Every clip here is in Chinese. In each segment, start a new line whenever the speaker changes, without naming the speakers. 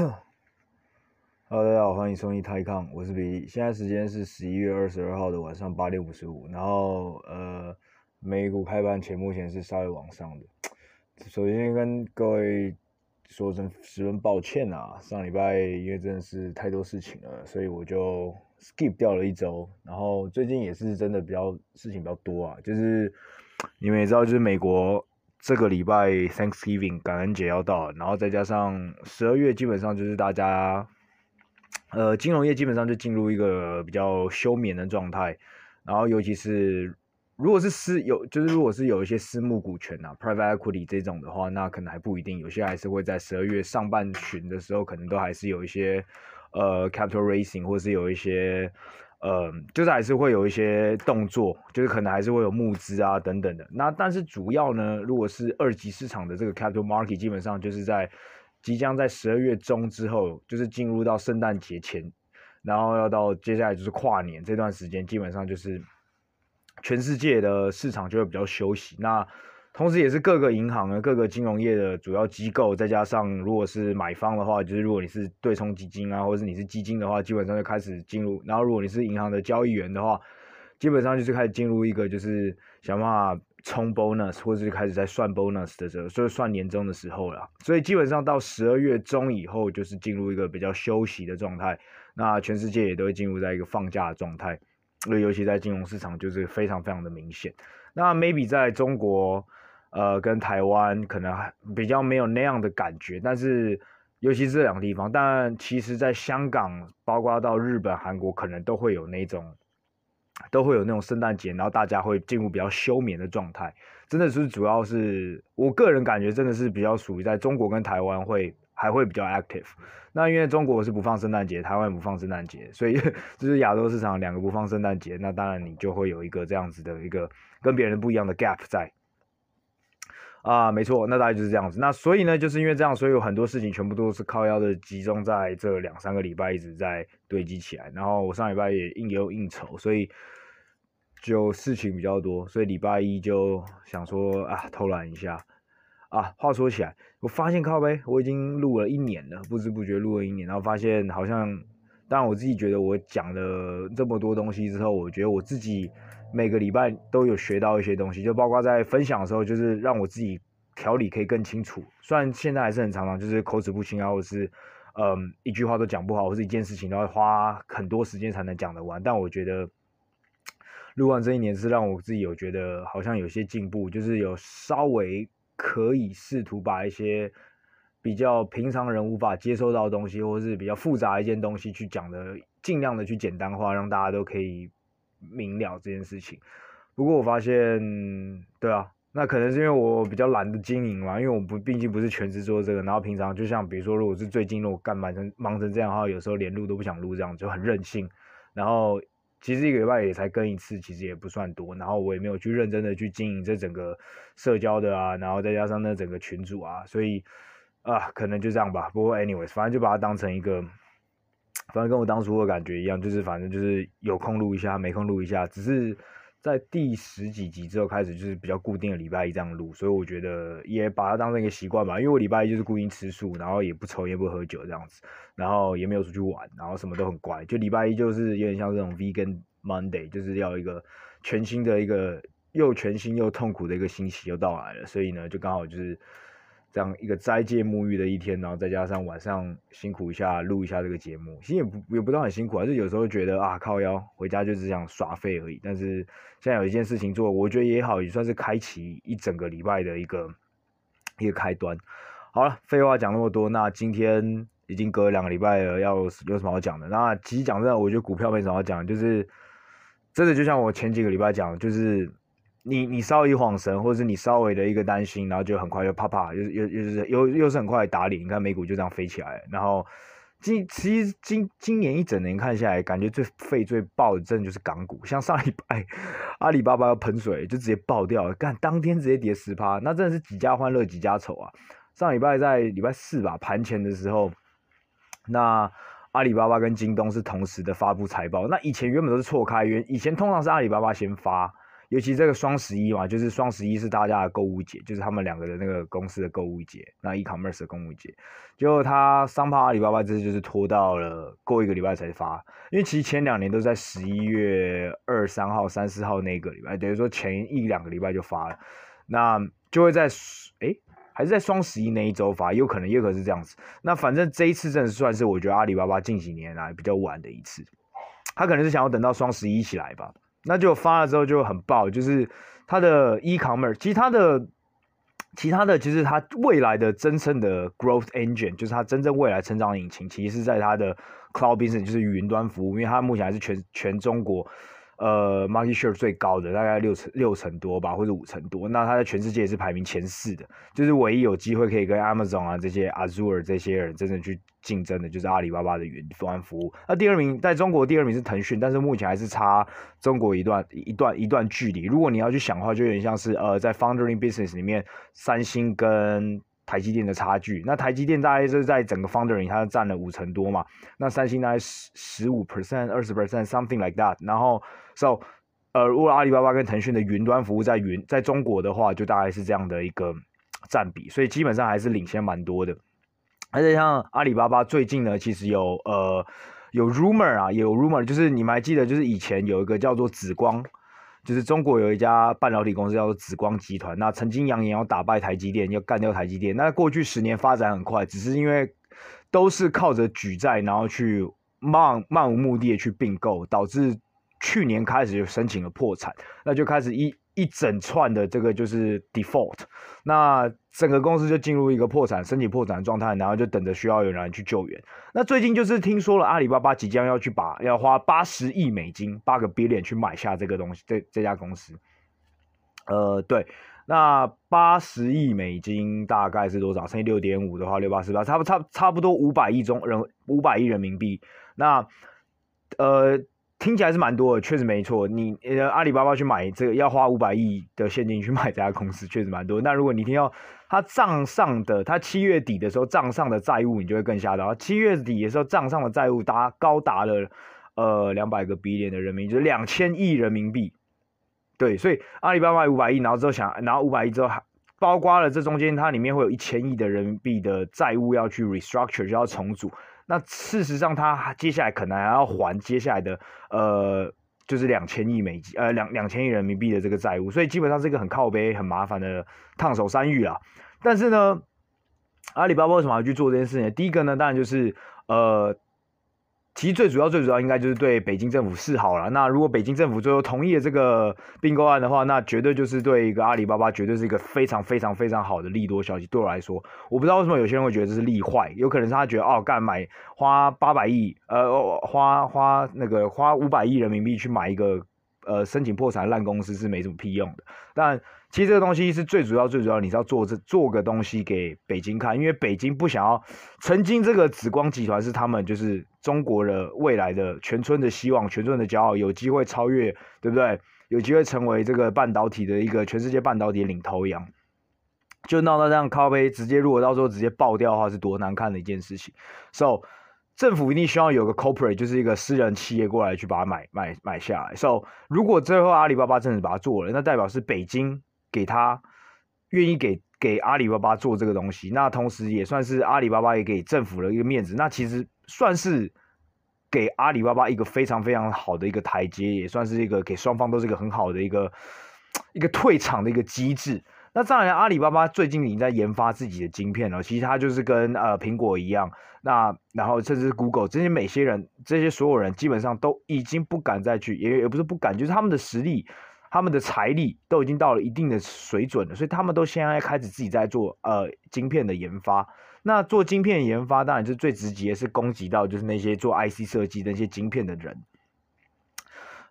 Hello，大家好，欢迎收听泰康，我是比利。现在时间是十一月二十二号的晚上八点五十五，然后呃，美股开盘前目前是稍微往上的。首先跟各位说声十分抱歉啊，上礼拜因为真的是太多事情了，所以我就 skip 掉了一周。然后最近也是真的比较事情比较多啊，就是你们也知道，就是美国。这个礼拜 Thanksgiving 感恩节要到，然后再加上十二月，基本上就是大家，呃，金融业基本上就进入一个比较休眠的状态。然后尤其是如果是私有，就是如果是有一些私募股权啊，private equity 这种的话，那可能还不一定，有些还是会在十二月上半旬的时候，可能都还是有一些呃 capital raising，或是有一些。呃，就是还是会有一些动作，就是可能还是会有募资啊等等的。那但是主要呢，如果是二级市场的这个 capital market，基本上就是在即将在十二月中之后，就是进入到圣诞节前，然后要到接下来就是跨年这段时间，基本上就是全世界的市场就会比较休息。那同时，也是各个银行啊、各个金融业的主要机构，再加上如果是买方的话，就是如果你是对冲基金啊，或者是你是基金的话，基本上就开始进入。然后，如果你是银行的交易员的话，基本上就是开始进入一个就是想办法冲 bonus，或者是开始在算 bonus 的时候，就是算年终的时候了。所以，基本上到十二月中以后，就是进入一个比较休息的状态。那全世界也都会进入在一个放假的状态，那尤其在金融市场就是非常非常的明显。那 maybe 在中国。呃，跟台湾可能比较没有那样的感觉，但是尤其是这两个地方，但其实在香港，包括到日本、韩国，可能都会有那种，都会有那种圣诞节，然后大家会进入比较休眠的状态。真的是主要是我个人感觉，真的是比较属于在中国跟台湾会还会比较 active。那因为中国是不放圣诞节，台湾不放圣诞节，所以 就是亚洲市场两个不放圣诞节，那当然你就会有一个这样子的一个跟别人不一样的 gap 在。啊，没错，那大概就是这样子。那所以呢，就是因为这样，所以有很多事情全部都是靠腰的，集中在这两三个礼拜一直在堆积起来。然后我上礼拜也应也有应酬，所以就事情比较多，所以礼拜一就想说啊，偷懒一下。啊，话说起来，我发现靠呗，我已经录了一年了，不知不觉录了一年，然后发现好像，但我自己觉得我讲了这么多东西之后，我觉得我自己。每个礼拜都有学到一些东西，就包括在分享的时候，就是让我自己条理可以更清楚。虽然现在还是很常常就是口齿不清啊，或者是嗯一句话都讲不好，或是一件事情都要花很多时间才能讲得完。但我觉得录完这一年是让我自己有觉得好像有些进步，就是有稍微可以试图把一些比较平常人无法接受到的东西，或是比较复杂一件东西去讲的，尽量的去简单化，让大家都可以。明了这件事情，不过我发现，对啊，那可能是因为我比较懒得经营嘛，因为我不毕竟不是全职做这个，然后平常就像比如说，如果是最近如果干忙成忙成这样的话，有时候连录都不想录，这样就很任性。然后其实一个礼拜也才更一次，其实也不算多。然后我也没有去认真的去经营这整个社交的啊，然后再加上那整个群组啊，所以啊，可能就这样吧。不过 anyways，反正就把它当成一个。反正跟我当初的感觉一样，就是反正就是有空录一下，没空录一下。只是在第十几集之后开始，就是比较固定的礼拜一这样录，所以我觉得也把它当成一个习惯吧。因为我礼拜一就是固定吃素，然后也不抽烟不喝酒这样子，然后也没有出去玩，然后什么都很乖。就礼拜一就是有点像这种 Vegan Monday，就是要一个全新的一个又全新又痛苦的一个星期又到来了，所以呢，就刚好就是。这样一个斋戒沐浴的一天，然后再加上晚上辛苦一下录一下这个节目，其实也不也不到很辛苦啊，就有时候觉得啊靠腰回家就只想耍废而已。但是现在有一件事情做，我觉得也好，也算是开启一整个礼拜的一个一个开端。好了，废话讲那么多，那今天已经隔了两个礼拜了，要有什么好讲的？那其实讲真的，我觉得股票没什么好讲，就是真的就像我前几个礼拜讲，就是。你你稍微一晃神，或者是你稍微的一个担心，然后就很快就啪啪，又又又是又又是很快打脸。你看美股就这样飞起来，然后今其实今今年一整年看下来，感觉最废最爆的，真的就是港股。像上礼拜阿里巴巴要喷水，就直接爆掉了，干当天直接跌十趴，那真的是几家欢乐几家愁啊。上礼拜在礼拜四吧盘前的时候，那阿里巴巴跟京东是同时的发布财报，那以前原本都是错开，原以前通常是阿里巴巴先发。尤其这个双十一嘛，就是双十一是大家的购物节，就是他们两个的那个公司的购物节，那 e-commerce 的购物节。结果他商炮阿里巴巴这次就是拖到了过一个礼拜才发，因为其实前两年都在十一月二三号、三四号那个礼拜，等于说前一两个礼拜就发了，那就会在哎。还是在双十一那一周发，有可能也可能是这样子。那反正这一次真的算是我觉得阿里巴巴近几年来比较晚的一次，他可能是想要等到双十一起来吧。那就发了之后就很爆，就是它的 e-commerce，其他的其他的其实它未来的真正的 growth engine，就是它真正未来成长引擎，其实是在它的 cloud business，就是云端服务，因为它目前还是全全中国。呃，market share 最高的大概六成六成多吧，或者五成多。那它在全世界也是排名前四的，就是唯一有机会可以跟 Amazon 啊这些 Azure 这些人真正去竞争的，就是阿里巴巴的云端服务。那第二名在中国第二名是腾讯，但是目前还是差中国一段一段一段距离。如果你要去想的话，就有点像是呃在 foundry business 里面，三星跟台积电的差距，那台积电大概是在整个 Foundry 它占了五成多嘛，那三星大概十十五 percent、二十 percent，something like that。然后，so，呃，如果阿里巴巴跟腾讯的云端服务在云在中国的话，就大概是这样的一个占比，所以基本上还是领先蛮多的。而且像阿里巴巴最近呢，其实有呃有 rumor 啊，有 rumor，就是你们还记得，就是以前有一个叫做紫光。就是中国有一家半导体公司叫做紫光集团，那曾经扬言要打败台积电，要干掉台积电。那过去十年发展很快，只是因为都是靠着举债，然后去漫漫无目的的去并购，导致去年开始就申请了破产，那就开始一。一整串的这个就是 default，那整个公司就进入一个破产、申请破产的状态，然后就等着需要有人去救援。那最近就是听说了阿里巴巴即将要去把要花八十亿美金，八个 billion 去买下这个东西，这这家公司。呃，对，那八十亿美金大概是多少？乘以六点五的话，六八四八，差不差差不多五百亿中人五百亿人民币。那呃。听起来是蛮多的，确实没错。你呃阿里巴巴去买这个要花五百亿的现金去买这家公司，确实蛮多。那如果你听到他账上的，他七月底的时候账上的债务，你就会更吓到。七月底的时候账上的债务达高达了呃两百个 B 点的人民币，就是两千亿人民币。对，所以阿里巴巴五百亿，然后之后想拿五百亿之后，还包括了这中间它里面会有一千亿的人民币的债务要去 restructure，就要重组。那事实上，他接下来可能还要还接下来的，呃，就是两千亿美金，呃，两两千亿人民币的这个债务，所以基本上是一个很靠背、很麻烦的烫手山芋啊。但是呢，阿里巴巴为什么要去做这件事情？第一个呢，当然就是，呃。其实最主要、最主要应该就是对北京政府示好了。那如果北京政府最后同意了这个并购案的话，那绝对就是对一个阿里巴巴绝对是一个非常、非常、非常好的利多消息。对我来说，我不知道为什么有些人会觉得这是利坏，有可能是他觉得哦，干买花八百亿，呃，花花那个花五百亿人民币去买一个呃申请破产烂公司是没什么屁用的。但其实这个东西是最主要、最主要，你是要做这做个东西给北京看，因为北京不想要。曾经这个紫光集团是他们就是中国的未来的全村的希望、全村的骄傲，有机会超越，对不对？有机会成为这个半导体的一个全世界半导体领头羊。就闹到这样咖啡，直接如果到时候直接爆掉的话，是多难看的一件事情。So 政府一定需要有个 corporate，就是一个私人企业过来去把它买买买下来。So 如果最后阿里巴巴真的把它做了，那代表是北京。给他愿意给给阿里巴巴做这个东西，那同时也算是阿里巴巴也给政府的一个面子，那其实算是给阿里巴巴一个非常非常好的一个台阶，也算是一个给双方都是一个很好的一个 一个退场的一个机制。那当然，阿里巴巴最近已经在研发自己的晶片了，其实它就是跟呃苹果一样，那然后甚至 Google 这些每些人这些所有人基本上都已经不敢再去，也也不是不敢，就是他们的实力。他们的财力都已经到了一定的水准了，所以他们都现在开始自己在做呃晶片的研发。那做晶片研发，当然就是最直接是攻击到就是那些做 IC 设计的那些晶片的人，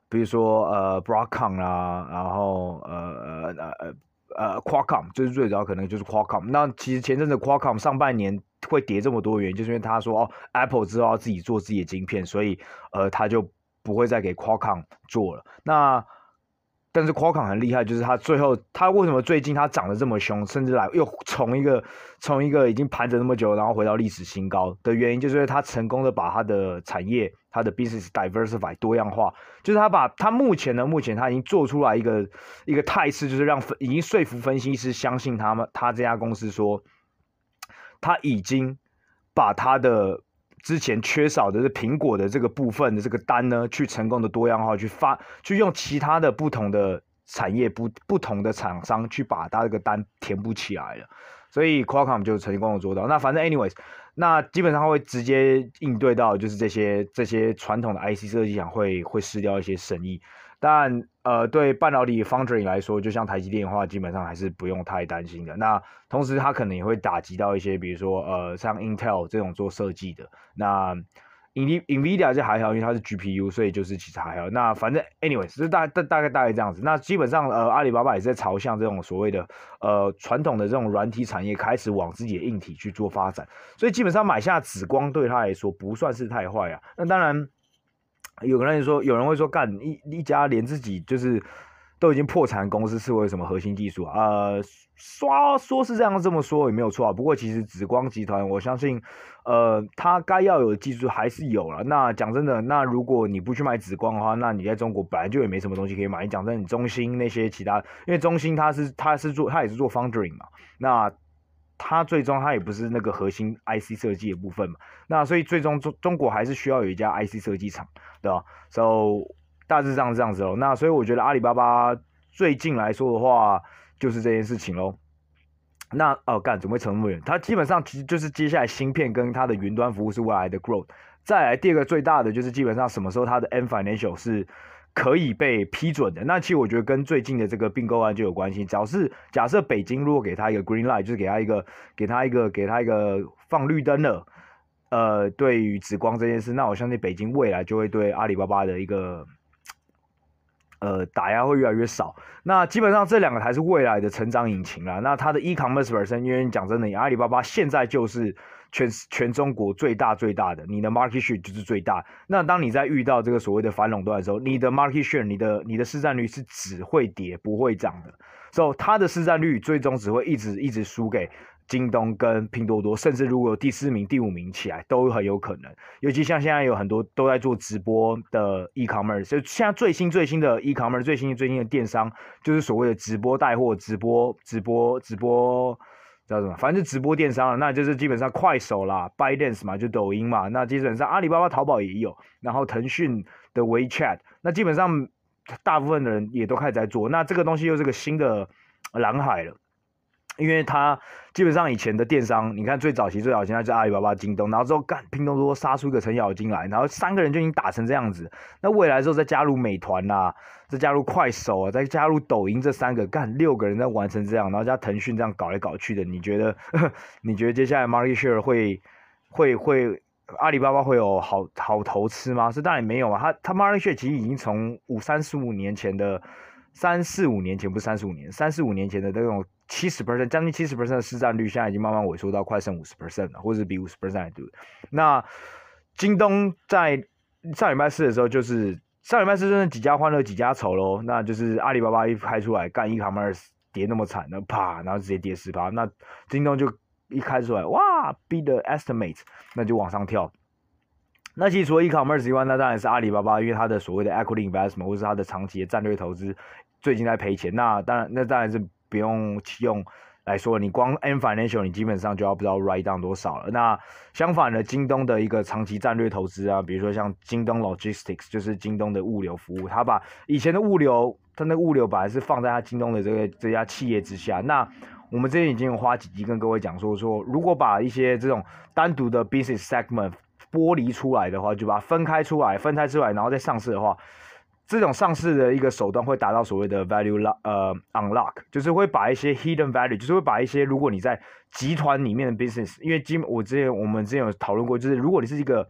比如说呃 Broadcom 啦，然后呃呃呃呃 Qualcomm，就是最主要可能就是 Qualcomm。那其实前阵子 Qualcomm 上半年会跌这么多元，就是因为他说哦 Apple 之后要自己做自己的晶片，所以呃他就不会再给 Qualcomm 做了。那但是 Qualcomm 很厉害，就是它最后它为什么最近它涨得这么凶，甚至来又从一个从一个已经盘整那么久，然后回到历史新高的原因，就是因为它成功的把它的产业、它的 business diversify 多样化，就是它把它目前呢，目前它已经做出来一个一个态势，就是让分已经说服分析师相信他们，他这家公司说，他已经把他的。之前缺少的是苹果的这个部分的这个单呢，去成功的多样化去发，去用其他的不同的产业不不同的厂商去把它这个单填补起来了，所以 Qualcomm 就成功的做到。那反正 anyways，那基本上会直接应对到就是这些这些传统的 IC 设计厂会会失掉一些生意。但呃，对半导体 foundry 来说，就像台积电的话，基本上还是不用太担心的。那同时，它可能也会打击到一些，比如说呃，像 Intel 这种做设计的。那 Nvidia 就还好，因为它是 GPU，所以就是其实还好。那反正 anyways，是大大大概大概这样子。那基本上呃，阿里巴巴也是在朝向这种所谓的呃传统的这种软体产业开始往自己的硬体去做发展。所以基本上买下紫光对他来说不算是太坏啊。那当然。有个人说，有人会说，干一一家连自己就是都已经破产公司是为什么核心技术啊？呃，说说是这样这么说也没有错啊。不过其实紫光集团，我相信，呃，它该要有的技术还是有了。那讲真的，那如果你不去买紫光的话，那你在中国本来就也没什么东西可以买。你讲真的，你中兴那些其他，因为中兴它是它是做它也是做 foundry 嘛，那。它最终它也不是那个核心 IC 设计的部分嘛，那所以最终中中国还是需要有一家 IC 设计厂，对吧？So 大致上是这样子哦。那所以我觉得阿里巴巴最近来说的话，就是这件事情喽。那哦干，怎么会成那么远？它基本上其实就是接下来芯片跟它的云端服务是未来的 growth。再来第二个最大的就是基本上什么时候它的 N Financial 是。可以被批准的，那其实我觉得跟最近的这个并购案就有关系。只要是假设北京如果给他一个 green light，就是给他一个给他一个给他一个放绿灯了，呃，对于紫光这件事，那我相信北京未来就会对阿里巴巴的一个呃打压会越来越少。那基本上这两个才是未来的成长引擎啦。那它的 e-commerce 本身，因为讲真的，阿里巴巴现在就是。全全中国最大最大的，你的 market share 就是最大。那当你在遇到这个所谓的反垄断的时候，你的 market share，你的你的市占率是只会跌不会涨的。所以它的市占率最终只会一直一直输给京东跟拼多多，甚至如果有第四名、第五名起来都很有可能。尤其像现在有很多都在做直播的 e-commerce，就现在最新最新的 e-commerce，最新最新的电商就是所谓的直播带货、直播直播直播。叫什么？反正直播电商了，那就是基本上快手啦，Bydance 嘛，就抖音嘛。那基本上阿里巴巴淘宝也有，然后腾讯的 WeChat，那基本上大部分的人也都开始在做。那这个东西又是个新的蓝海了。因为它基本上以前的电商，你看最早期最早期那是阿里巴巴、京东，然后之后干拼多多杀出一个程咬金来，然后三个人就已经打成这样子。那未来之后再加入美团呐、啊，再加入快手啊，再加入抖音这三个干六个人在完成这样，然后加腾讯这样搞来搞去的，你觉得？你觉得接下来 market share 会会会阿里巴巴会有好好头吃吗？是当然没有啊，他他 market share 其实已经从五三十五年前的。三四五年前不是三四五年，三四五年前的那种七十 percent，将近七十 percent 的市占率，现在已经慢慢萎缩到快剩五十 percent 了，或者是比五十 percent 还多。那京东在上礼拜四的时候，就是上礼拜四真的几家欢乐几家愁喽。那就是阿里巴巴一开出来干 e-commerce 跌那么惨，那啪，然后直接跌十趴。那京东就一开出来，哇，beat the estimate，那就往上跳。那其实除了 e-commerce 以外，那当然是阿里巴巴，因为它的所谓的 equity investment 或是它的长期的战略投资，最近在赔钱。那当然，那当然是不用用来说，你光 N Financial 你基本上就要不知道 write down 多少了。那相反的，京东的一个长期战略投资啊，比如说像京东 Logistics，就是京东的物流服务，它把以前的物流，它那物流本来是放在它京东的这个这家企业之下。那我们之前已经有花几集跟各位讲说，说如果把一些这种单独的 business segment 剥离出来的话，就把它分开出来，分开出来，然后再上市的话，这种上市的一个手段会达到所谓的 value lock 呃 unlock，就是会把一些 hidden value，就是会把一些如果你在集团里面的 business，因为基我之前我们之前有讨论过，就是如果你是一个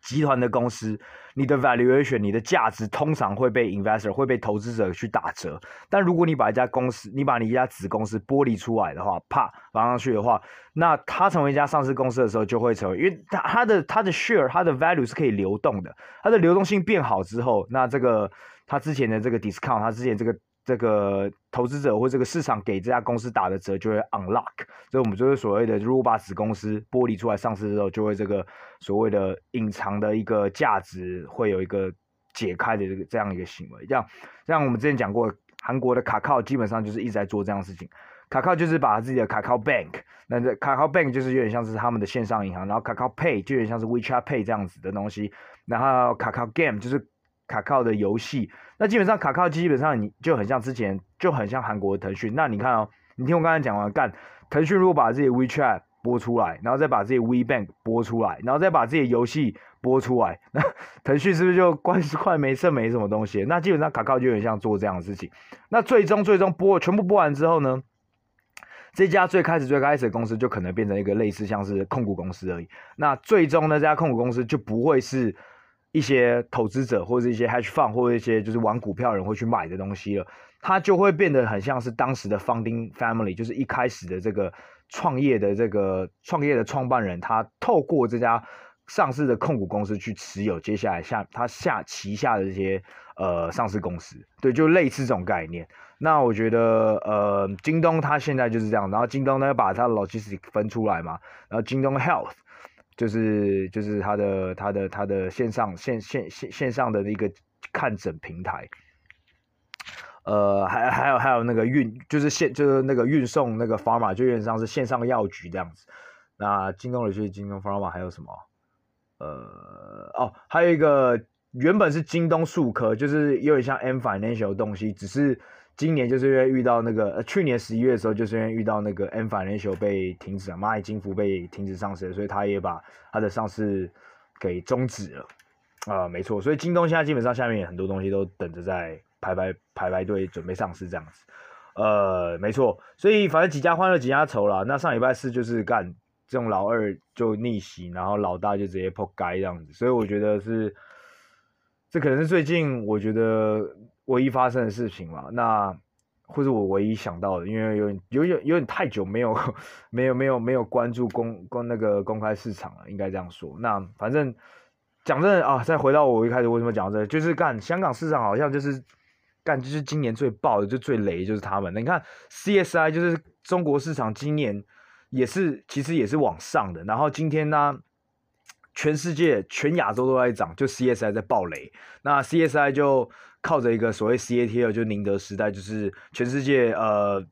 集团的公司，你的 valuation，你的价值通常会被 investor 会被投资者去打折。但如果你把一家公司，你把你一家子公司剥离出来的话，啪放上去的话，那它成为一家上市公司的时候，就会成为，因为它它的它的 share，它的 value 是可以流动的，它的流动性变好之后，那这个它之前的这个 discount，它之前这个。这个投资者或这个市场给这家公司打的折就会 unlock，所以我们就是所谓的，如果把子公司剥离出来上市之后，就会这个所谓的隐藏的一个价值会有一个解开的这个这样一个行为。这样，像我们之前讲过，韩国的卡靠基本上就是一直在做这样的事情。卡靠就是把自己的卡靠 Bank，那这卡靠 Bank 就是有点像是他们的线上银行，然后卡靠 Pay 就有点像是 WeChat Pay 这样子的东西，然后卡靠 Game 就是。卡靠的游戏，那基本上卡靠基本上你就很像之前就很像韩国的腾讯。那你看哦，你听我刚才讲完，干腾讯如果把自己 WeChat 播出来，然后再把自己 WeBank 播出来，然后再把自己游戏播出来，那腾讯是不是就关系快没剩没什么东西？那基本上卡靠就很像做这样的事情。那最终最终播全部播完之后呢，这家最开始最开始的公司就可能变成一个类似像是控股公司而已。那最终呢，这家控股公司就不会是。一些投资者或者一些 hedge fund 或者一些就是玩股票人会去买的东西了，它就会变得很像是当时的 founding family，就是一开始的这个创业的这个创业的创办人，他透过这家上市的控股公司去持有接下来下他下旗下的这些呃上市公司，对，就类似这种概念。那我觉得呃京东它现在就是这样，然后京东呢把它的 logistics 分出来嘛，然后京东 health。就是就是他的他的他的线上线线线线上的一个看诊平台，呃，还还有还有那个运，就是线就是那个运送那个 pharma，就有点像是线上药局这样子。那京东的就是京东 pharma，还有什么？呃，哦，还有一个原本是京东数科，就是有点像 M Financial 的东西，只是。今年就是因为遇到那个，呃，去年十一月的时候，就是因为遇到那个 M Financial 被停止了，蚂蚁金服被停止上市，所以他也把他的上市给终止了。啊、没错，所以京东现在基本上下面很多东西都等着在排排排排队准备上市这样子。呃，没错，所以反正几家欢乐几家愁啦。那上礼拜四就是干这种老二就逆袭，然后老大就直接扑街这样子。所以我觉得是，这可能是最近我觉得。唯一发生的事情嘛，那或者我唯一想到的，因为有有有有点太久没有没有没有没有关注公公那个公开市场了，应该这样说。那反正讲真的啊，再回到我一开始为什么讲这个，就是干香港市场好像就是干就是今年最爆的就最雷就是他们。你看 CSI 就是中国市场今年也是其实也是往上的，然后今天呢，全世界全亚洲都在涨，就 CSI 在爆雷，那 CSI 就。靠着一个所谓 CATL，就宁德时代，就是全世界呃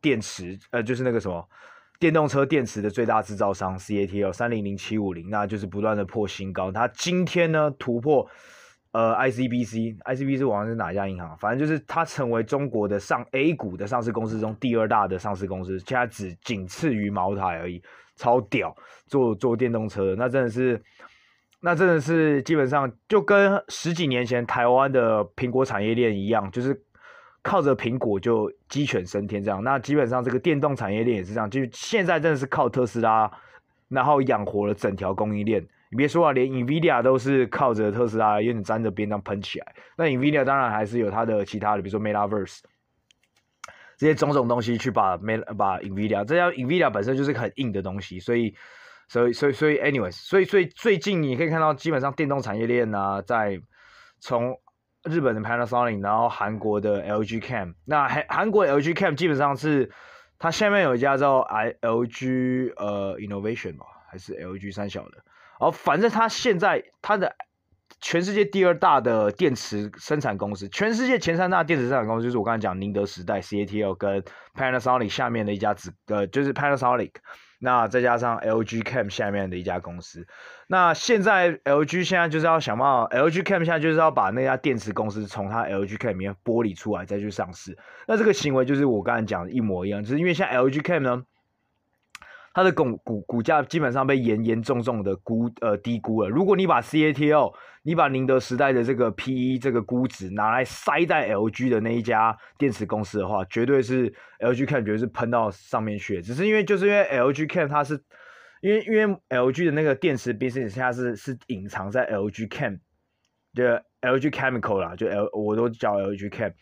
电池呃就是那个什么电动车电池的最大制造商 CATL 三零零七五零，那就是不断的破新高。它今天呢突破呃 ICBC，ICBC 网上是哪一家银行？反正就是它成为中国的上 A 股的上市公司中第二大的上市公司，现在只仅次于茅台而已，超屌！做做电动车那真的是。那真的是基本上就跟十几年前台湾的苹果产业链一样，就是靠着苹果就鸡犬升天这样。那基本上这个电动产业链也是这样，就现在真的是靠特斯拉，然后养活了整条供应链。你别说啊，连 NVIDIA 都是靠着特斯拉有点沾着边这样喷起来。那 NVIDIA 当然还是有它的其他的，比如说 Metaverse 这些种种东西去把 m a 把 Nvidia，这家 NVIDIA 本身就是很硬的东西，所以。所以，所以，所以，anyways，所以，所以最近你可以看到，基本上电动产业链呢、啊，在从日本的 Panasonic，然后韩国的 LG Chem，那韩韩国 LG Chem 基本上是它下面有一家叫 I LG 呃 Innovation 吧，还是 LG 三小的，哦，反正它现在它的全世界第二大的电池生产公司，全世界前三大电池生产公司就是我刚才讲宁德时代 CATL 跟 Panasonic 下面的一家子呃，就是 Panasonic。那再加上 LG Chem 下面的一家公司，那现在 LG 现在就是要想办法，LG Chem 现在就是要把那家电池公司从它 LG Chem 里面剥离出来再去上市。那这个行为就是我刚才讲的一模一样，就是因为现在 LG Chem 呢。它的股股股价基本上被严严重重的估呃低估了。如果你把 CATL，你把宁德时代的这个 PE 这个估值拿来塞在 LG 的那一家电池公司的话，绝对是 LG Chem 绝对是喷到上面去。只是因为就是因为 LG Chem 它是因为因为 LG 的那个电池 business 现在是是隐藏在 LG Chem，就 LG Chemical 啦，就 L 我都叫 LG Chem。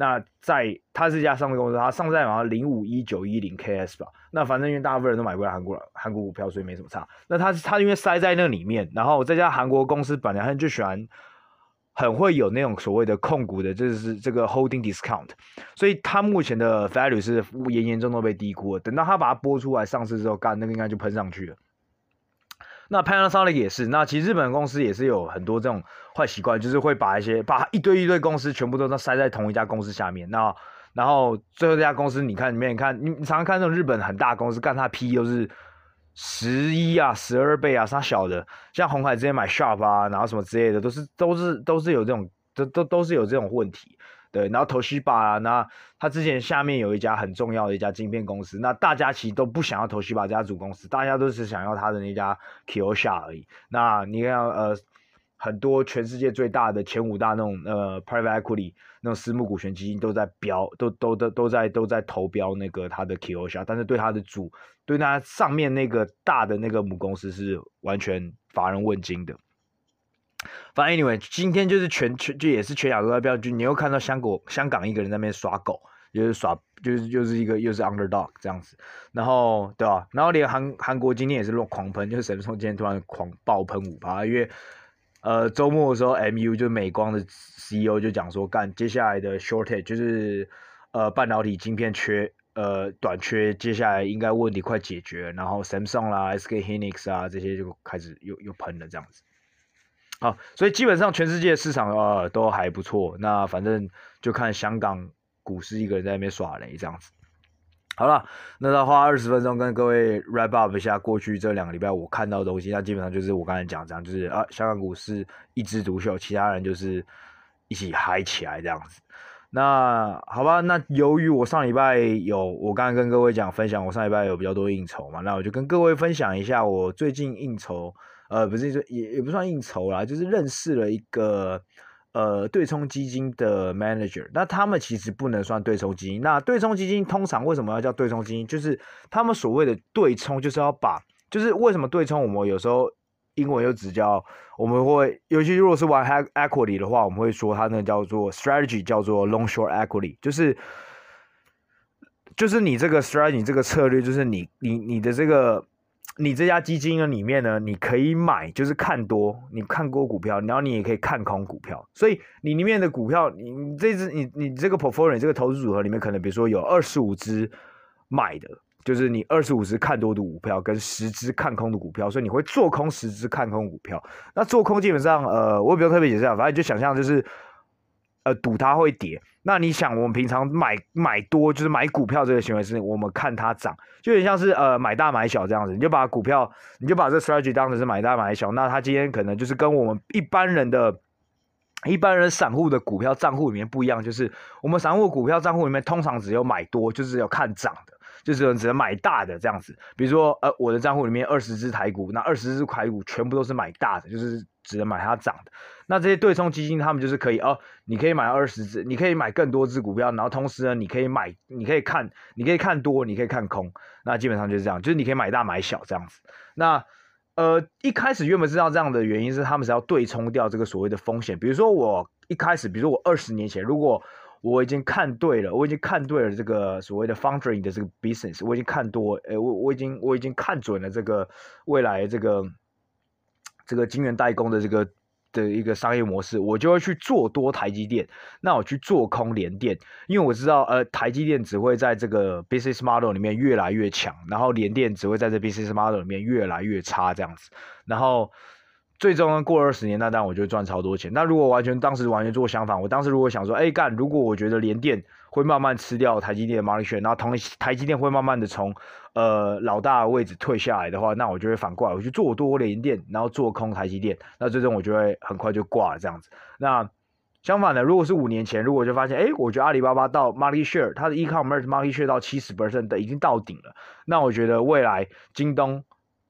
那在它是一家上市公司，它上在好像零五一九一零 KS 吧。那反正因为大部分人都买不了韩国了韩国股票，所以没什么差。那它是它因为塞在那里面，然后这家韩国公司本来他就喜欢很会有那种所谓的控股的，就是这个 holding discount，所以它目前的 value 是严严重重被低估了。等到它把它拨出来上市之后，干那个应该就喷上去了。那 Panasonic 也是，那其实日本公司也是有很多这种坏习惯，就是会把一些把一堆一堆公司全部都塞在同一家公司下面。那然后最后这家公司，你看里面，你看你常常看这种日本很大公司，干它 PE 都是十一啊、十二倍啊，啥小的，像红海之前买 Sharp 啊，然后什么之类的，都是都是都是有这种，都都都是有这种问题。对，然后投西巴，那他之前下面有一家很重要的一家晶片公司，那大家其实都不想要投西巴这家族公司，大家都是想要他的那家 Kioxia 而已。那你看，呃，很多全世界最大的前五大那种呃 Private Equity 那种私募股权基金都在标，都都都都在都在投标那个他的 Kioxia，但是对他的主，对他上面那个大的那个母公司是完全乏人问津的。反正 anyway，今天就是全全就也是全亚洲在标，就你又看到香港香港一个人在那边耍狗，就是耍就是就是一个又是 underdog 这样子，然后对吧、啊？然后连韩韩国今天也是乱狂喷，就是神松今天突然狂爆喷五趴，因为呃周末的时候，MU 就美光的 CEO 就讲说，干接下来的 shortage 就是呃半导体晶片缺呃短缺，接下来应该问题快解决，然后 Samsung 啦、SK Hynix 啊这些就开始又又喷了这样子。好，所以基本上全世界市场呃都还不错，那反正就看香港股市一个人在那边耍雷这样子。好了，那再花二十分钟跟各位 wrap up 一下过去这两个礼拜我看到的东西，那基本上就是我刚才讲这样，就是啊香港股市一枝独秀，其他人就是一起嗨起来这样子。那好吧，那由于我上礼拜有我刚才跟各位讲分享，我上礼拜有比较多应酬嘛，那我就跟各位分享一下我最近应酬。呃，不是说也也不算应酬啦，就是认识了一个呃对冲基金的 manager。那他们其实不能算对冲基金。那对冲基金通常为什么要叫对冲基金？就是他们所谓的对冲，就是要把，就是为什么对冲？我们有时候英文又只叫我们会，尤其如果是玩 equity 的话，我们会说它那叫做 strategy，叫做 long short equity，就是就是你这个 strategy 这个策略，就是你你你的这个。你这家基金呢里面呢，你可以买，就是看多，你看多股票，然后你也可以看空股票。所以你里面的股票，你这支你你这个 portfolio 这个投资组合里面，可能比如说有二十五只买的，就是你二十五只看多的股票跟十只看空的股票，所以你会做空十只看空股票。那做空基本上，呃，我也不用特别解释，反正就想象就是。呃，赌它会跌。那你想，我们平常买买多，就是买股票这个行为是，我们看它涨，就有点像是呃买大买小这样子。你就把股票，你就把这 strategy 当成是买大买小。那它今天可能就是跟我们一般人的、一般人散户的股票账户里面不一样，就是我们散户股票账户里面通常只有买多，就是有看涨的，就是只能买大的这样子。比如说，呃，我的账户里面二十只台股，那二十只台股全部都是买大的，就是。只能买它涨的，那这些对冲基金，他们就是可以哦，你可以买二十只，你可以买更多只股票，然后同时呢，你可以买，你可以看，你可以看多，你可以看空，那基本上就是这样，就是你可以买大买小这样子。那呃，一开始原本知道这样的原因是他们是要对冲掉这个所谓的风险，比如说我一开始，比如说我二十年前，如果我已经看对了，我已经看对了这个所谓的 foundry 的这个 business，我已经看多，诶，我我已经我已经看准了这个未来这个。这个晶圆代工的这个的一个商业模式，我就会去做多台积电，那我去做空联电，因为我知道，呃，台积电只会在这个 business model 里面越来越强，然后联电只会在这 business model 里面越来越差这样子，然后。最终呢，过二十年，那当然我就赚超多钱。那如果完全当时完全做相反，我当时如果想说，哎干，如果我觉得联电会慢慢吃掉台积电的 market share，然后同台积电会慢慢的从呃老大的位置退下来的话，那我就会反过来，我去做多联电，然后做空台积电，那最终我就会很快就挂了这样子。那相反的，如果是五年前，如果就发现，哎，我觉得阿里巴巴到 market share，它的 e-commerce market share 到七十 percent 的已经到顶了，那我觉得未来京东。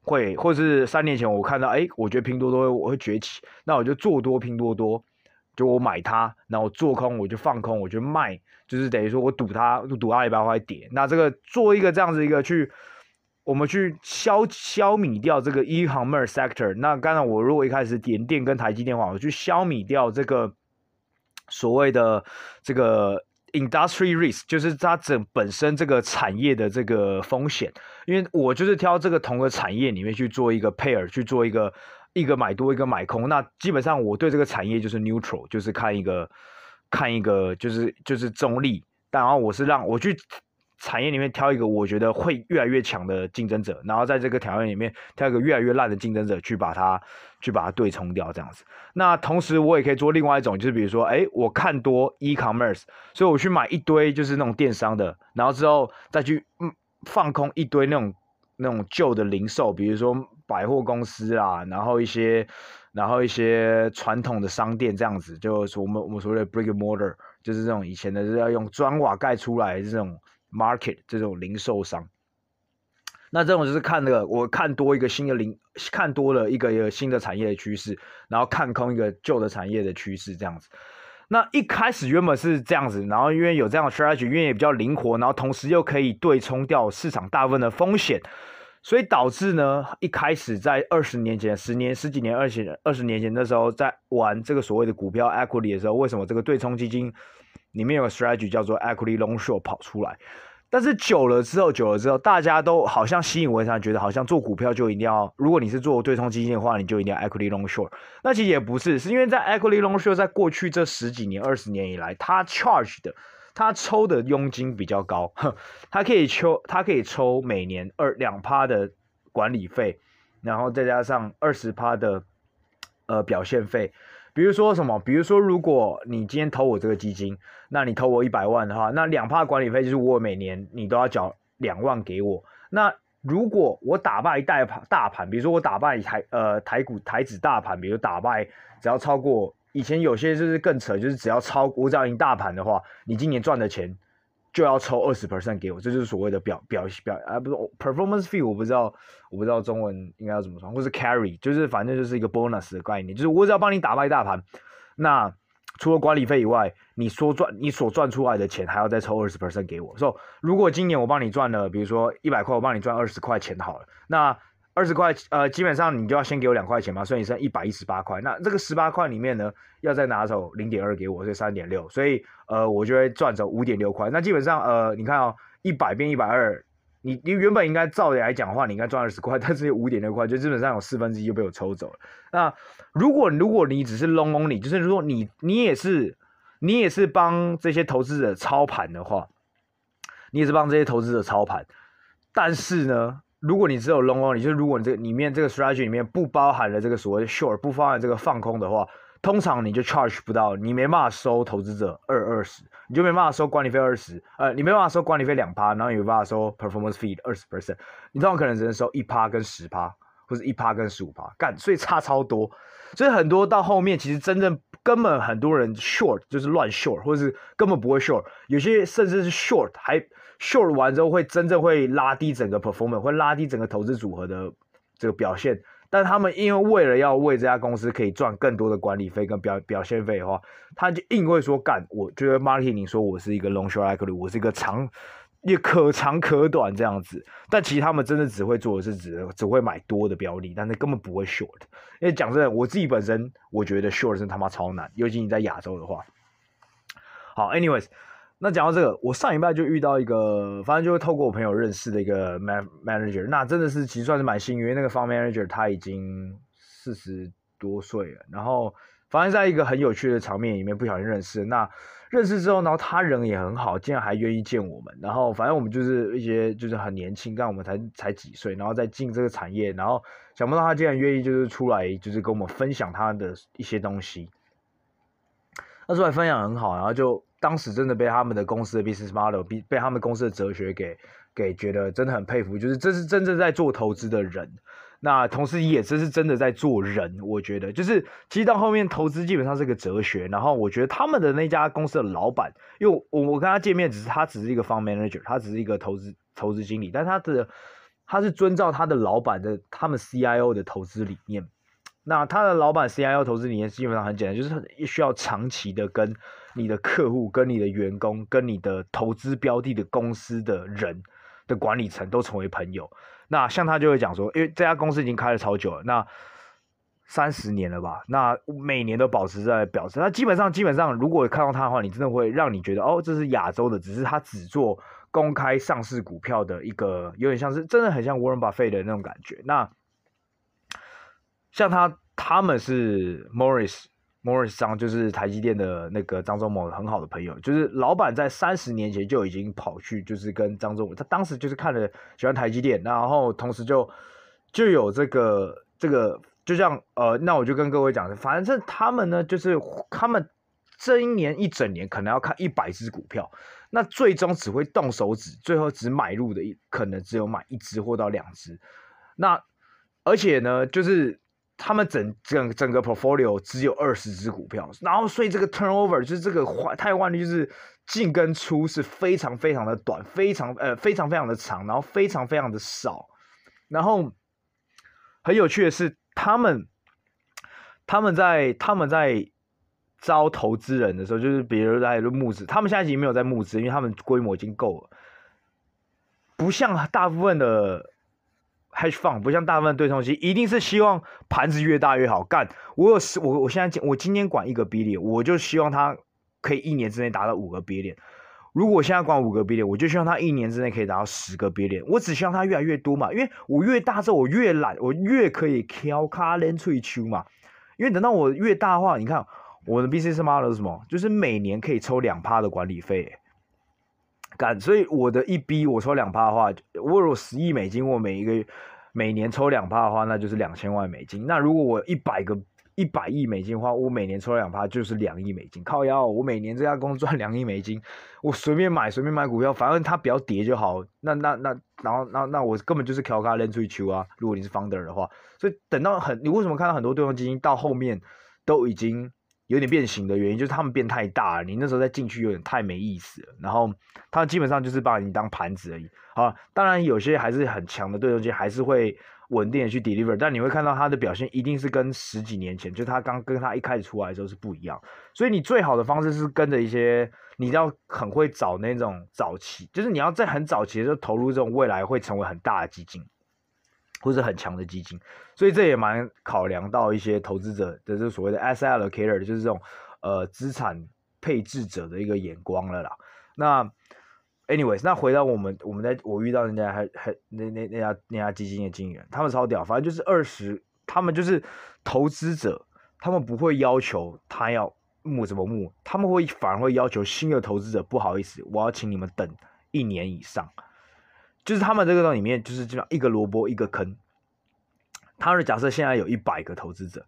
会，或是三年前我看到，哎，我觉得拼多多我会崛起，那我就做多拼多多，就我买它，然后做空我就放空，我就卖，就是等于说我赌它，赌阿里巴巴会跌。那这个做一个这样子一个去，我们去消消弭掉这个 e-commerce sector。那刚才我如果一开始点电跟台积电话，我去消弭掉这个所谓的这个 industry risk，就是它整本身这个产业的这个风险。因为我就是挑这个同个产业里面去做一个 pair，去做一个一个买多一个买空。那基本上我对这个产业就是 neutral，就是看一个看一个就是就是中立。但然后我是让我去。产业里面挑一个我觉得会越来越强的竞争者，然后在这个条件里面挑一个越来越烂的竞争者去把它去把它对冲掉这样子。那同时我也可以做另外一种，就是比如说，哎，我看多 e-commerce，所以我去买一堆就是那种电商的，然后之后再去嗯放空一堆那种那种旧的零售，比如说百货公司啊，然后一些然后一些传统的商店这样子，就是我们我们所谓的 brick and mortar，就是这种以前的是要用砖瓦盖出来这种。Market 这种零售商，那这种就是看那个，我看多一个新的零，看多了一个一个新的产业的趋势，然后看空一个旧的产业的趋势，这样子。那一开始原本是这样子，然后因为有这样的 strategy，因为也比较灵活，然后同时又可以对冲掉市场大部分的风险，所以导致呢，一开始在二十年前、十年、十几年、二十二十年前那时候，在玩这个所谓的股票 equity 的时候，为什么这个对冲基金？里面有个 strategy 叫做 equity long short 跑出来，但是久了之后，久了之后，大家都好像习以为常，觉得好像做股票就一定要，如果你是做对冲基金的话，你就一定要 equity long short。那其实也不是，是因为在 equity long short 在过去这十几年、二十年以来，它 charge 的，它抽的佣金比较高，它可以抽，它可以抽每年二两趴的管理费，然后再加上二十趴的呃表现费。比如说什么？比如说，如果你今天投我这个基金，那你投我一百万的话，那两帕管理费就是我每年你都要缴两万给我。那如果我打败一大盘，大盘，比如说我打败台呃台股台指大盘，比如打败只要超过以前有些就是更扯，就是只要超我只要赢大盘的话，你今年赚的钱。就要抽二十 percent 给我，这就是所谓的表表表啊，不是 performance fee，我不知道，我不知道中文应该要怎么说，或是 carry，就是反正就是一个 bonus 的概念，就是我只要帮你打败大盘，那除了管理费以外，你所赚你所赚出来的钱还要再抽二十 percent 给我。说、so, 如果今年我帮你赚了，比如说一百块，我帮你赚二十块钱好了，那。二十块，呃，基本上你就要先给我两块钱嘛，所以你剩一百一十八块。那这个十八块里面呢，要再拿走零点二给我，所以三点六，所以呃，我就会赚走五点六块。那基本上呃，你看哦，一百变一百二，你你原本应该照理来讲的话，你应该赚二十块，但是五点六块，就基本上有四分之一就被我抽走了。那如果如果你只是 long only，就是如果你你也是你也是帮这些投资者操盘的话，你也是帮这些投资者操盘，但是呢？如果你只有 long only，就如果你这个里面这个 strategy 里面不包含了这个所谓的 short，不包含这个放空的话，通常你就 charge 不到，你没办法收投资者二二十，你就没办法收管理费二十，呃，你没办法收管理费两趴，然后你没办法收 performance fee 二十 percent，你通常可能只能收一趴跟十趴，或者一趴跟十五趴，干，所以差超多，所以很多到后面其实真正根本很多人 short 就是乱 short，或者是根本不会 short，有些甚至是 short 还。Short 完之后会真正会拉低整个 performance，会拉低整个投资组合的这个表现。但他们因为为了要为这家公司可以赚更多的管理费跟表表现费的话，他就硬会说干。我觉得 marketing 说我是一个 long short equity，我是一个长也可长可短这样子。但其实他们真的只会做的是只只会买多的标的，但是根本不会 short。因为讲真的，我自己本身我觉得 short 是他妈超难，尤其你在亚洲的话。好，anyways。那讲到这个，我上礼拜就遇到一个，反正就会透过我朋友认识的一个 man manager，那真的是其实算是蛮幸运，那个 fund manager 他已经四十多岁了，然后反正在一个很有趣的场面里面不小心认识，那认识之后，然后他人也很好，竟然还愿意见我们，然后反正我们就是一些就是很年轻，但我们才才几岁，然后在进这个产业，然后想不到他竟然愿意就是出来就是跟我们分享他的一些东西，他出来分享很好，然后就。当时真的被他们的公司的 business model，被被他们公司的哲学给给觉得真的很佩服，就是这是真正在做投资的人。那同时也这是真的在做人，我觉得就是其实到后面投资基本上是个哲学。然后我觉得他们的那家公司的老板，因为我我跟他见面，只是他只是一个 fund manager，他只是一个投资投资经理，但他的他是遵照他的老板的他们 CIO 的投资理念。那他的老板 CIO 投资理念基本上很简单，就是需要长期的跟你的客户、跟你的员工、跟你的投资标的的公司的人的管理层都成为朋友。那像他就会讲说，因为这家公司已经开了超久了，那三十年了吧，那每年都保持在表示，那基本上基本上，如果看到他的话，你真的会让你觉得哦，这是亚洲的，只是他只做公开上市股票的一个，有点像是真的很像 Warren Buffett 的那种感觉。那像他他们是 Morris。Morris 张就是台积电的那个张忠谋很好的朋友，就是老板在三十年前就已经跑去，就是跟张忠谋，他当时就是看了喜欢台积电，然后同时就就有这个这个，就像呃，那我就跟各位讲，反正他们呢，就是他们这一年一整年可能要看一百只股票，那最终只会动手指，最后只买入的一可能只有买一只或到两只，那而且呢，就是。他们整整整个 portfolio 只有二十只股票，然后所以这个 turnover 就是这个换汰换率就是进跟出是非常非常的短，非常呃非常非常的长，然后非常非常的少。然后很有趣的是，他们他们在他们在招投资人的时候，就是比如在募资，他们现在已经没有在募资，因为他们规模已经够了，不像大部分的。还放不像大部分对冲基，一定是希望盘子越大越好干。我有我我现在我今天管一个 B 链我就希望它可以一年之内达到五个 B 链。如果我现在管五个 B 链我就希望它一年之内可以达到十个 B 链。我只希望它越来越多嘛，因为我越大之后我越懒，我越可以挑卡连退休嘛。因为等到我越大的话，你看我的 business model 是什么？就是每年可以抽两趴的管理费。干，所以我的一逼我抽两趴的话，我有十亿美金，我每一个月每年抽两趴的话，那就是两千万美金。那如果我一百个一百亿美金的话，我每年抽两趴就是两亿美金。靠腰，我每年这家公司赚两亿美金，我随便买随便买股票，反正它不要跌就好。那那那然后那那我根本就是调咖连追求啊。如果你是 founder 的话，所以等到很你为什么看到很多对冲基金到后面都已经。有点变形的原因就是他们变太大了，你那时候再进去有点太没意思了。然后他基本上就是把你当盘子而已。好，当然有些还是很强的对冲基金还是会稳定的去 deliver，但你会看到他的表现一定是跟十几年前，就他刚跟他一开始出来的时候是不一样。所以你最好的方式是跟着一些你要很会找那种早期，就是你要在很早期的时候投入这种未来会成为很大的基金。或是很强的基金，所以这也蛮考量到一些投资者的这所谓的 asset allocator，就是这种呃资产配置者的一个眼光了啦。那 anyways，那回到我们我们在我遇到人家还还那那那家那家基金的经理人，他们超屌，反正就是二十，他们就是投资者，他们不会要求他要募什么募，他们会反而会要求新的投资者，不好意思，我要请你们等一年以上。就是他们这个里面，就是基本上一个萝卜一个坑。他的假设现在有一百个投资者，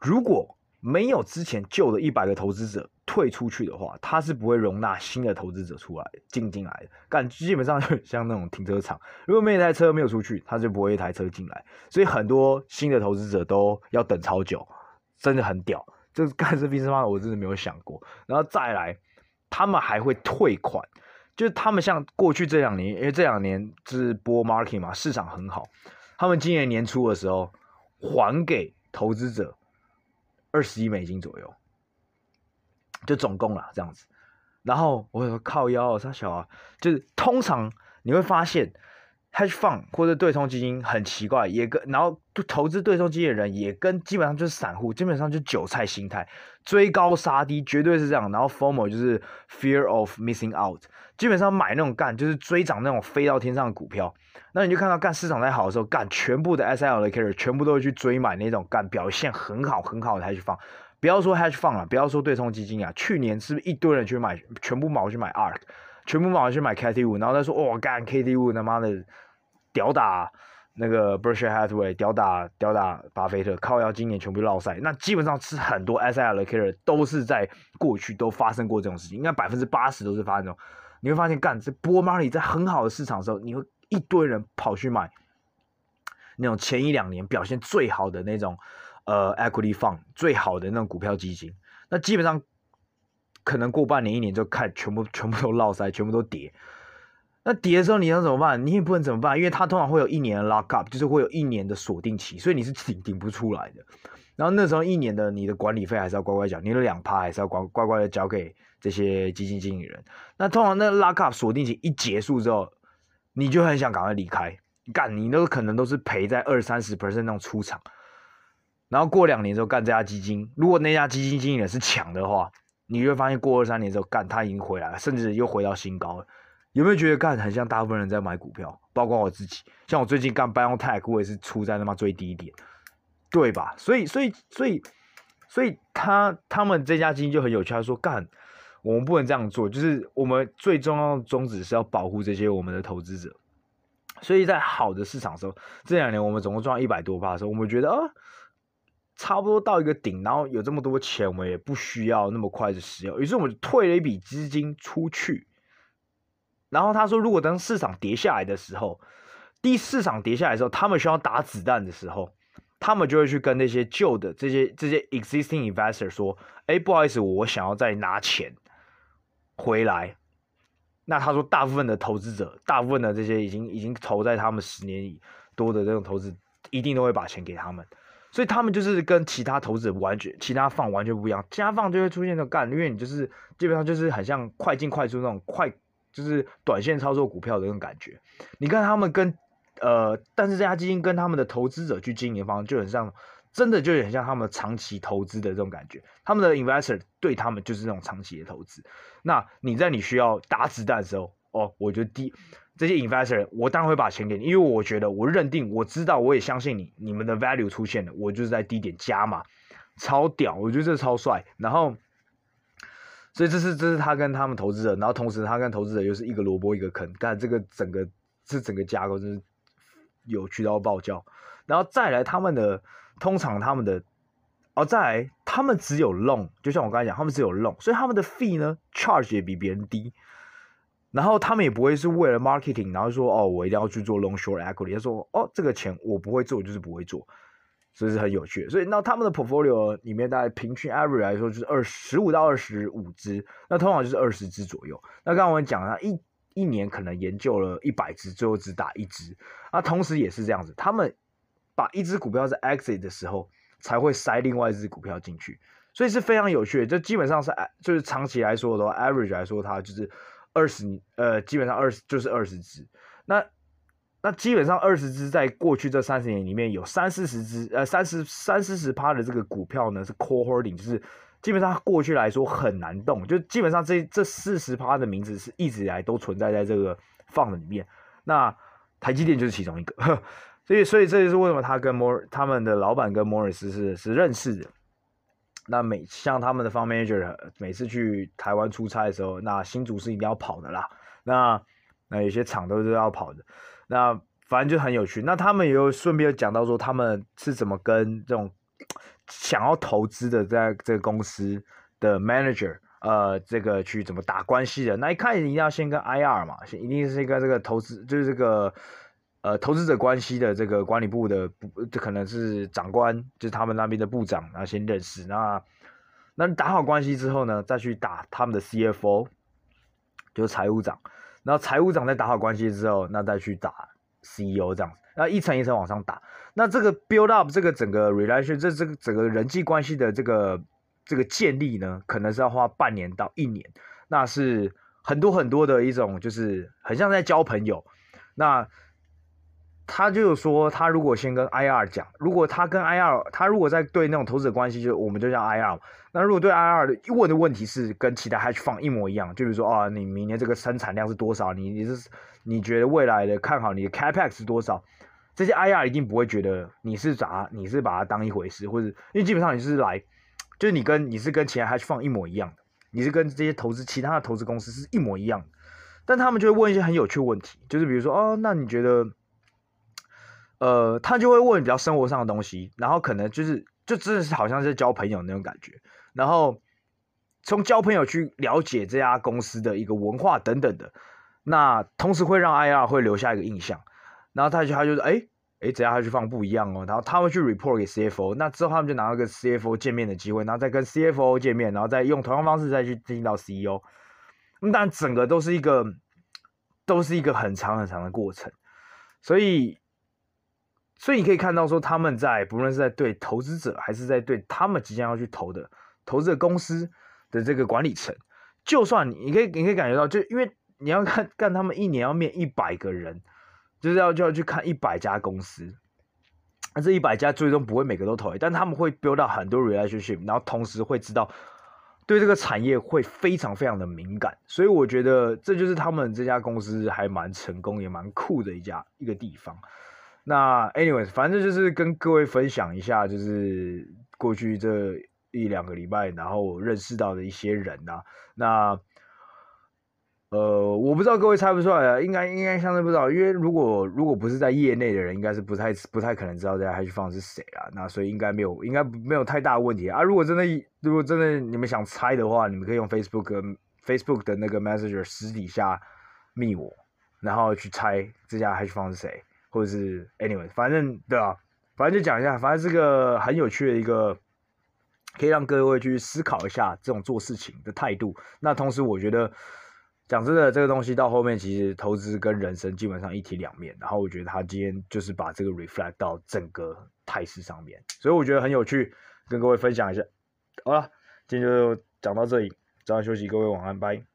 如果没有之前旧的一百个投资者退出去的话，他是不会容纳新的投资者出来进进来的。干基本上像那种停车场，如果没台车没有出去，他就不会一台车进来。所以很多新的投资者都要等超久，真的很屌。就是干这 B 站我真的没有想过。然后再来，他们还会退款。就是他们像过去这两年，因为这两年是波 market 嘛，市场很好。他们今年年初的时候还给投资者二十亿美金左右，就总共了这样子。然后我说靠腰，三小啊，就是通常你会发现。Hedge fund 或者对冲基金很奇怪，也跟然后投资对冲基金的人也跟基本上就是散户，基本上就是韭菜心态，追高杀低，绝对是这样。然后 Formo 就是 fear of missing out，基本上买那种干就是追涨那种飞到天上的股票。那你就看到干市场在好的时候，干全部的 S L 的 carry 全部都会去追买那种干表现很好很好的 hedge fund。不要说 hedge fund 了，不要说对冲基金啊，去年是不是一堆人去买，全部跑去买 ARK。全部跑去买 Cathie Wood，然后他说：“哦，干 Cathie Wood 他妈的屌打那个 Berkshire Hathaway，屌打屌打巴菲特，靠要今年全部落赛。那基本上是很多 asset allocator 都是在过去都发生过这种事情，应该百分之八十都是发生这种。你会发现，干这波 money 在很好的市场的时候，你会一堆人跑去买那种前一两年表现最好的那种呃 equity fund，最好的那种股票基金。那基本上。”可能过半年一年就看全部全部都落塞，全部都跌。那跌的时候你想怎么办？你也不能怎么办，因为它通常会有一年的 lock up，就是会有一年的锁定期，所以你是顶顶不出来的。然后那时候一年的你的管理费还是要乖乖缴，你的两趴还是要乖乖乖的交给这些基金经理人。那通常那 lock up 锁定期一结束之后，你就很想赶快离开，干你都可能都是赔在二三十 percent 那种出场，然后过两年之后干这家基金，如果那家基金经理人是强的话，你会发现过二三年之后干他已经回来了，甚至又回到新高了。有没有觉得干很像大部分人在买股票，包括我自己，像我最近干 b i o t e c h 我也是出在他妈最低点，对吧？所以所以所以所以他他们这家基金就很有趣，他说干。我们不能这样做，就是我们最重要的宗旨是要保护这些我们的投资者。所以在好的市场的时候，这两年我们总共赚一百多趴的时候，我们觉得啊，差不多到一个顶，然后有这么多钱，我们也不需要那么快的使用，于是我们就退了一笔资金出去。然后他说，如果当市场跌下来的时候，第市场跌下来的时候，他们需要打子弹的时候，他们就会去跟那些旧的这些这些 existing investor 说，哎，不好意思，我想要再拿钱。回来，那他说，大部分的投资者，大部分的这些已经已经投在他们十年多的这种投资，一定都会把钱给他们，所以他们就是跟其他投资者完全，其他放完全不一样，其他放就会出现这种干，因为你就是基本上就是很像快进快出那种快，就是短线操作股票的那种感觉。你看他们跟呃，但是这家基金跟他们的投资者去经营方就很像。真的就很像他们长期投资的这种感觉，他们的 investor 对他们就是那种长期的投资。那你在你需要打子弹的时候，哦，我觉得第这些 investor，我当然会把钱给你，因为我觉得我认定，我知道，我也相信你，你们的 value 出现了，我就是在低点加嘛，超屌，我觉得这超帅。然后，所以这是这是他跟他们投资者，然后同时他跟投资者又是一个萝卜一个坑，但这个整个这整个架构真是有渠道爆叫，然后再来他们的。通常他们的，哦，再来，他们只有 loan，就像我刚才讲，他们只有 loan，所以他们的 fee 呢，charge 也比别人低。然后他们也不会是为了 marketing，然后说哦，我一定要去做 long short equity。他说哦，这个钱我不会做，就是不会做，所以是很有趣的。所以那他们的 portfolio 里面大概平均 average 来说就是二十五到二十五只，那通常就是二十只左右。那刚刚我们讲了，一一年可能研究了一百只，最后只打一只。那同时也是这样子，他们。把一只股票在 exit 的时候，才会塞另外一只股票进去，所以是非常有趣的。这基本上是就是长期来说的话，average 来说，它就是二十呃，基本上二十就是二十只。那那基本上二十只，在过去这三十年里面有三四十只，呃，三十三四十趴的这个股票呢是 core holding，就是基本上过去来说很难动，就基本上这这四十趴的名字是一直以来都存在在这个放的里面。那台积电就是其中一个。呵 所以，所以这就是为什么他跟摩尔他们的老板跟摩尔斯是是认识的。那每像他们的 fund manager 每次去台湾出差的时候，那新竹是一定要跑的啦。那那有些厂都是要跑的。那反正就很有趣。那他们也有顺便讲到说，他们是怎么跟这种想要投资的在这个公司的 manager，呃，这个去怎么打关系的。那一开始一定要先跟 IR 嘛，先一定是一个这个投资，就是这个。呃，投资者关系的这个管理部的，这可能是长官，就是他们那边的部长，然后先认识。那那打好关系之后呢，再去打他们的 CFO，就是财务长。然后财务长再打好关系之后，那再去打 CEO 这样子，那一层一层往上打。那这个 build up 这个整个 relation，这这个整个人际关系的这个这个建立呢，可能是要花半年到一年。那是很多很多的一种，就是很像在交朋友。那他就是说，他如果先跟 IR 讲，如果他跟 IR，他如果在对那种投资者关系，就我们就叫 IR。那如果对 IR 的问的问题是跟其他 hedge fund 一模一样，就比如说啊，你明年这个生产量是多少？你你是你觉得未来的看好你的 capex 是多少？这些 IR 一定不会觉得你是咋，你是把它当一回事，或者因为基本上你是来，就是你跟你是跟其他 hedge fund 一模一样，你是跟这些投资其他的投资公司是一模一样，但他们就会问一些很有趣的问题，就是比如说哦，那你觉得？呃，他就会问比较生活上的东西，然后可能就是就真的是好像是交朋友那种感觉，然后从交朋友去了解这家公司的一个文化等等的，那同时会让 IR 会留下一个印象，然后他就他就说，哎哎，这家他去放不一样哦，然后他会去 report 给 CFO，那之后他们就拿到个 CFO 见面的机会，然后再跟 CFO 见面，然后再用同样方式再去进到 CEO，那但整个都是一个都是一个很长很长的过程，所以。所以你可以看到，说他们在不论是在对投资者，还是在对他们即将要去投的投资的公司的这个管理层，就算你，你可以，你可以感觉到，就因为你要看看他们一年要面一百个人，就是要就要去看一百家公司，那这一百家最终不会每个都投，但他们会 build 到很多 relationship，然后同时会知道对这个产业会非常非常的敏感，所以我觉得这就是他们这家公司还蛮成功也蛮酷的一家一个地方。那 anyways，反正就是跟各位分享一下，就是过去这一两个礼拜，然后认识到的一些人呐、啊。那呃，我不知道各位猜不出来啊，应该应该相对不知道，因为如果如果不是在业内的人，应该是不太不太可能知道这家 hedge fund 是谁啊。那所以应该没有应该没有太大问题啊。如果真的如果真的你们想猜的话，你们可以用 Facebook Facebook 的那个 Messenger 私底下密我，然后去猜这家 hedge fund 是谁。或者是 anyway，反正对啊，反正就讲一下，反正是个很有趣的一个，可以让各位去思考一下这种做事情的态度。那同时，我觉得讲真的，这个东西到后面其实投资跟人生基本上一体两面。然后我觉得他今天就是把这个 reflect 到整个态势上面，所以我觉得很有趣，跟各位分享一下。好了，今天就讲到这里，早点休息，各位晚安，拜。